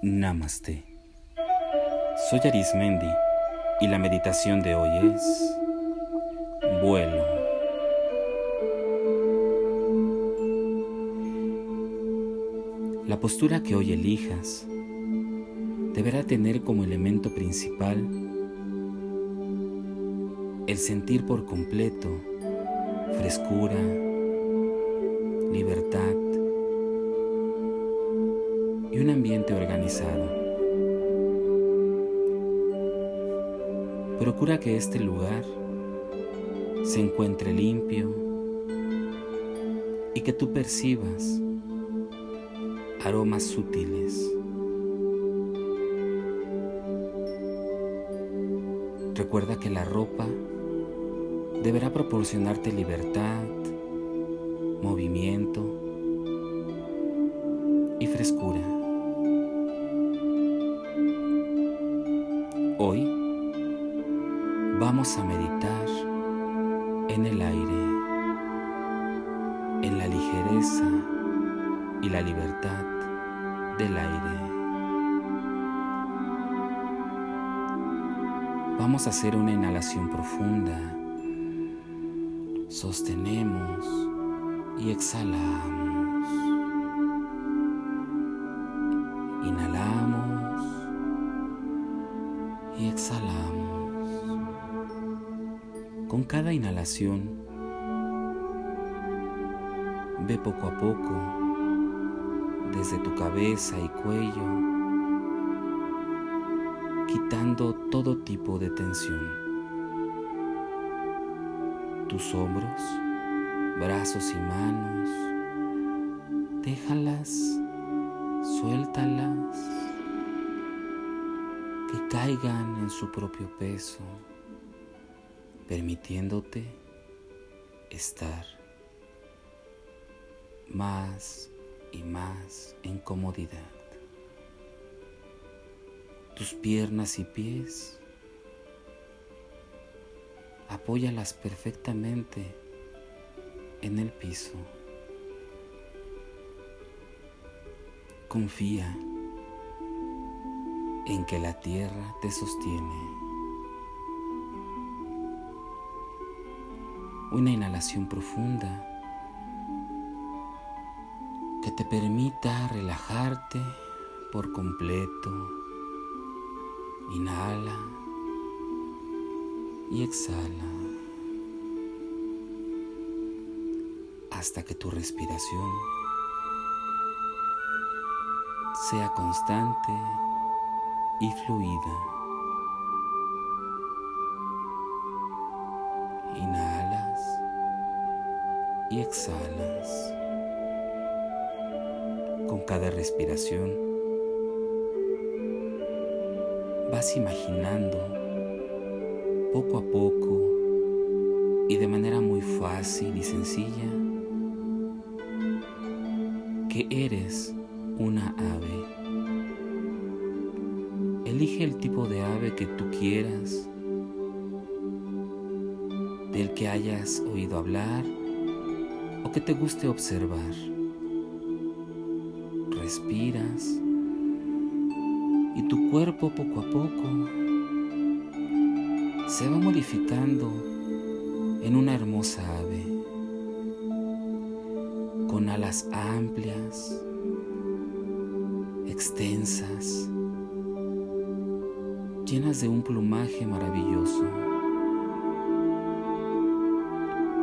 Namaste. Soy Arismendi y la meditación de hoy es vuelo. La postura que hoy elijas deberá tener como elemento principal el sentir por completo frescura, libertad y un ambiente organizado. Procura que este lugar se encuentre limpio y que tú percibas aromas sutiles. Recuerda que la ropa deberá proporcionarte libertad, movimiento y frescura. Hoy vamos a meditar en el aire, en la ligereza y la libertad del aire. Vamos a hacer una inhalación profunda. Sostenemos y exhalamos. Con cada inhalación, ve poco a poco desde tu cabeza y cuello quitando todo tipo de tensión. Tus hombros, brazos y manos, déjalas, suéltalas, que caigan en su propio peso, permitiéndote estar más y más en comodidad tus piernas y pies. Apóyalas perfectamente en el piso. Confía en que la tierra te sostiene. Una inhalación profunda que te permita relajarte por completo Inhala y exhala hasta que tu respiración sea constante y fluida. Exhalas. Con cada respiración vas imaginando poco a poco y de manera muy fácil y sencilla que eres una ave. Elige el tipo de ave que tú quieras, del que hayas oído hablar que te guste observar. Respiras y tu cuerpo poco a poco se va modificando en una hermosa ave con alas amplias, extensas, llenas de un plumaje maravilloso,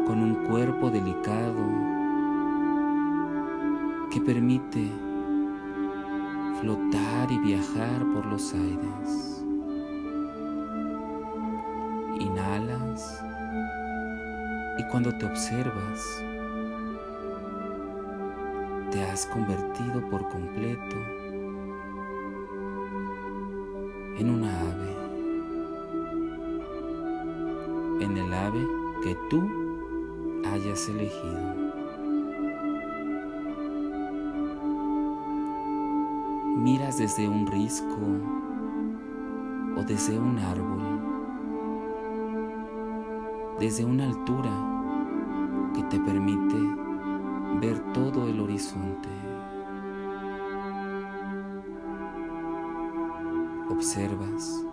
con un cuerpo delicado que permite flotar y viajar por los aires. Inhalas y cuando te observas, te has convertido por completo en una ave, en el ave que tú hayas elegido. miras desde un risco o desde un árbol, desde una altura que te permite ver todo el horizonte. observas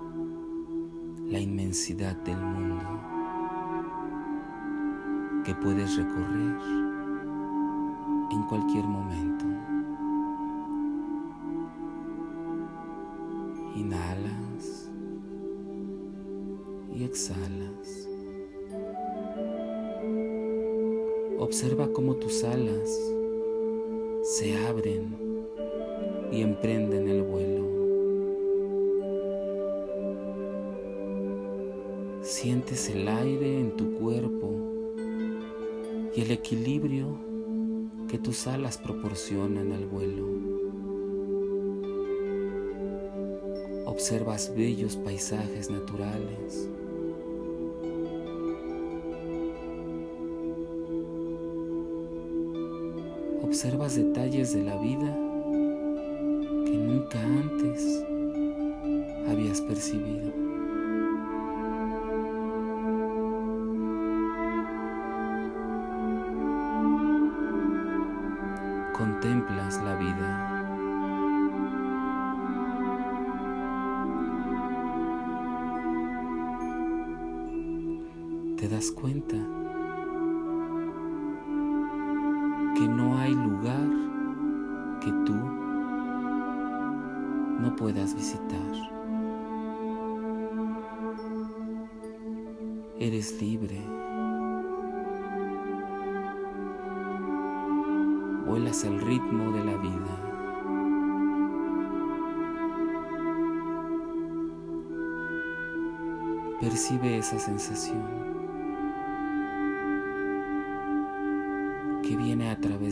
la inmensidad del mundo que puedes recorrer en cualquier momento. Inhalas y exhalas. Observa cómo tus alas se abren y emprenden el vuelo. Sientes el aire en tu cuerpo y el equilibrio que tus alas proporcionan al vuelo. Observas bellos paisajes naturales. Observas detalles de la vida que nunca antes habías percibido. Cuenta que no hay lugar que tú no puedas visitar. Eres libre. vuelas al ritmo de la vida. Percibe esa sensación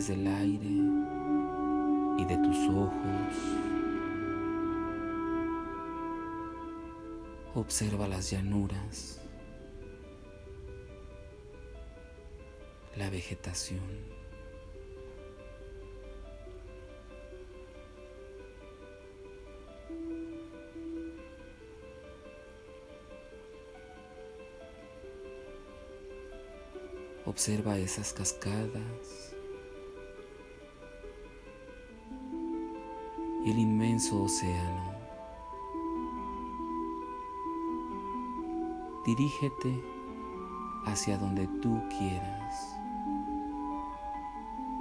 del aire y de tus ojos. Observa las llanuras, la vegetación. Observa esas cascadas océano. Dirígete hacia donde tú quieras.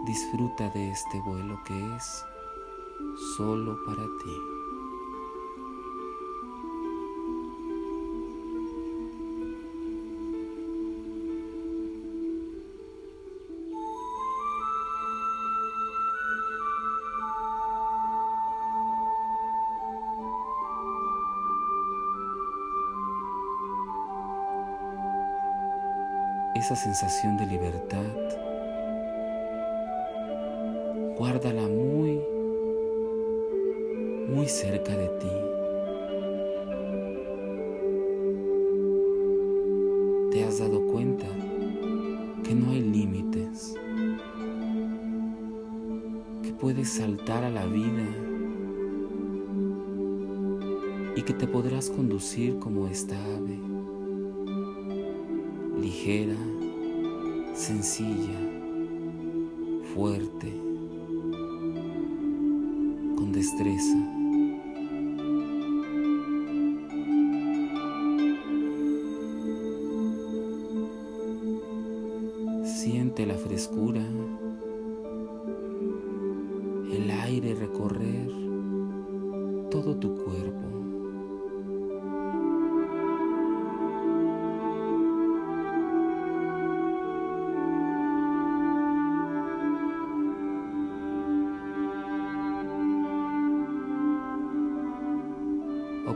Disfruta de este vuelo que es solo para ti. Esa sensación de libertad, guárdala muy, muy cerca de ti. Te has dado cuenta que no hay límites, que puedes saltar a la vida y que te podrás conducir como esta ave ligera, sencilla, fuerte, con destreza. Siente la frescura, el aire recorrer todo tu cuerpo.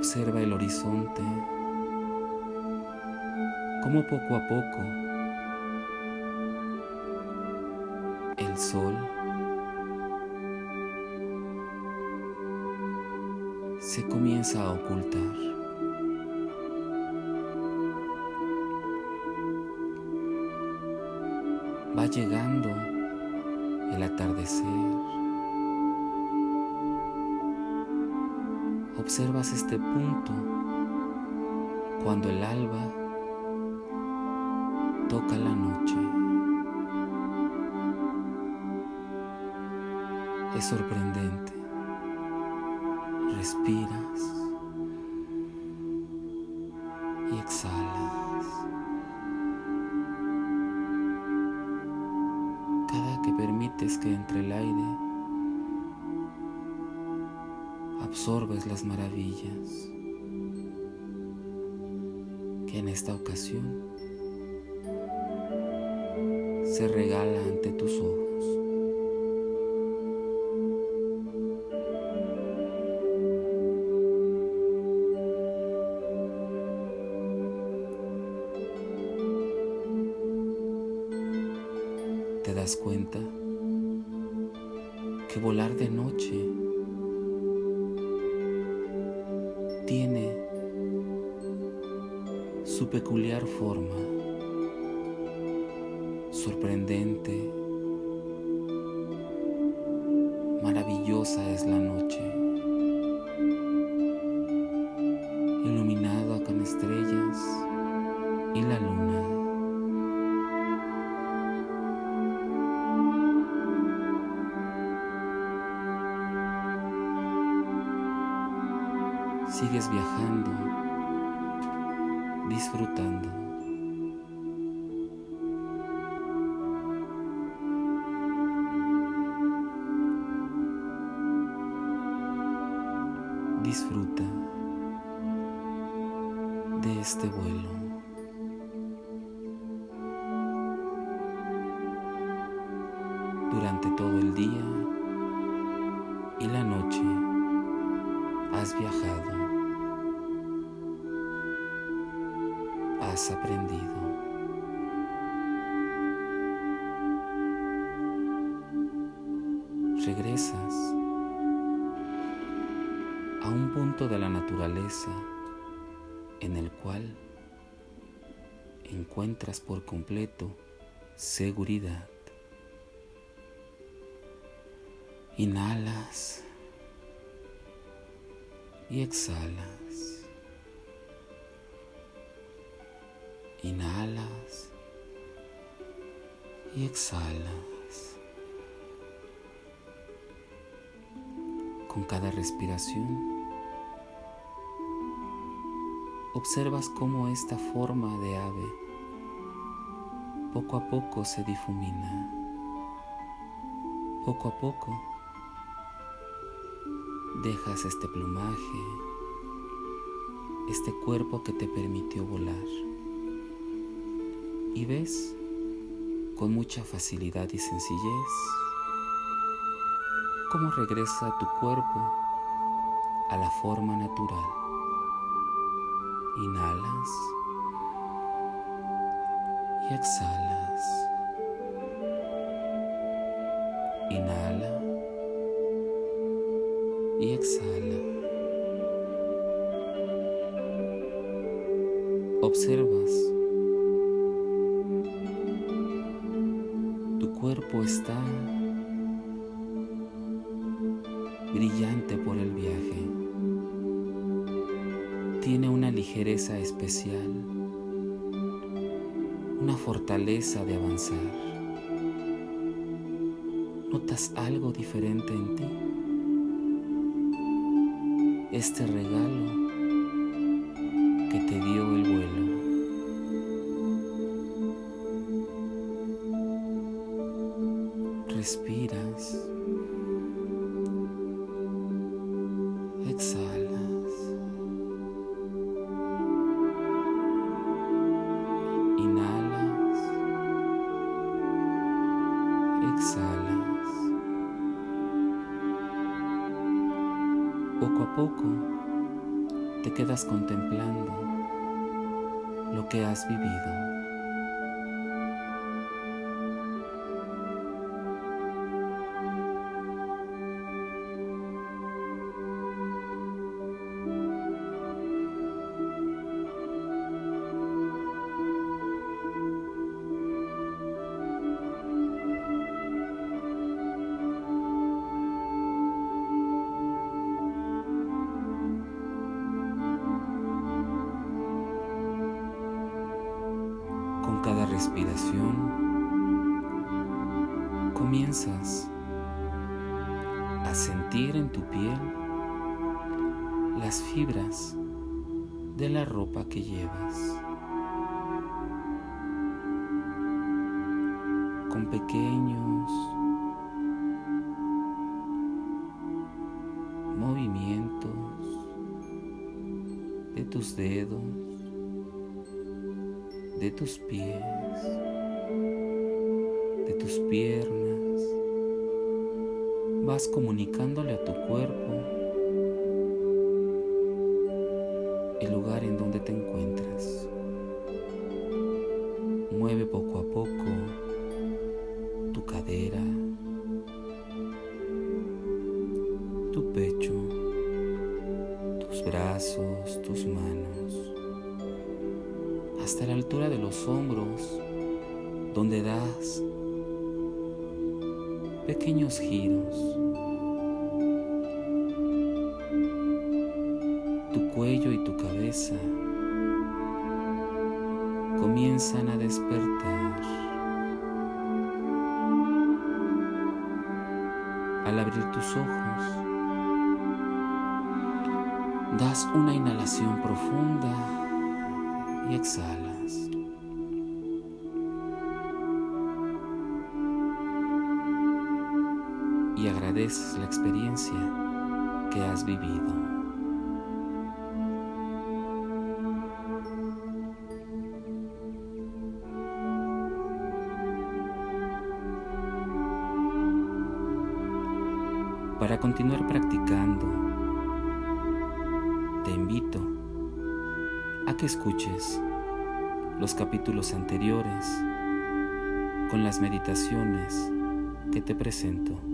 Observa el horizonte, como poco a poco el sol se comienza a ocultar. Va llegando el atardecer. Observas este punto cuando el alba toca la noche. Es sorprendente. Respiras las maravillas que en esta ocasión se regala ante tus ojos. te das cuenta que volar de noche peculiar forma, sorprendente, maravillosa es la noche, iluminada con estrellas y la luna. sigues viajando, disfrutando. Disfruta de este vuelo. Durante todo el día y la noche has viajado. Has aprendido. Regresas a un punto de la naturaleza en el cual encuentras por completo seguridad. Inhalas y exhalas. Inhalas y exhalas. Con cada respiración, observas cómo esta forma de ave poco a poco se difumina. Poco a poco dejas este plumaje, este cuerpo que te permitió volar y ves con mucha facilidad y sencillez cómo regresa tu cuerpo a la forma natural. Inhalas y exhalas. Inhala y exhala. Observas cuerpo está brillante por el viaje. Tiene una ligereza especial, una fortaleza de avanzar. ¿Notas algo diferente en ti? Este regalo respiras, exhalas, inhalas, exhalas. Poco a poco te quedas contemplando lo que has vivido. comienzas a sentir en tu piel las fibras de la ropa que llevas. Con pequeños movimientos de tus dedos, de tus pies, de tus piernas Vas comunicándole a tu cuerpo el lugar en donde te encuentras. Mueve poco a poco tu cadera, tu pecho, tus brazos, tus manos, hasta la altura de los hombros, donde das pequeños giros. Tu cuello y tu cabeza comienzan a despertar. Al abrir tus ojos, das una inhalación profunda y exhalas. Agradeces la experiencia que has vivido. Para continuar practicando, te invito a que escuches los capítulos anteriores con las meditaciones que te presento.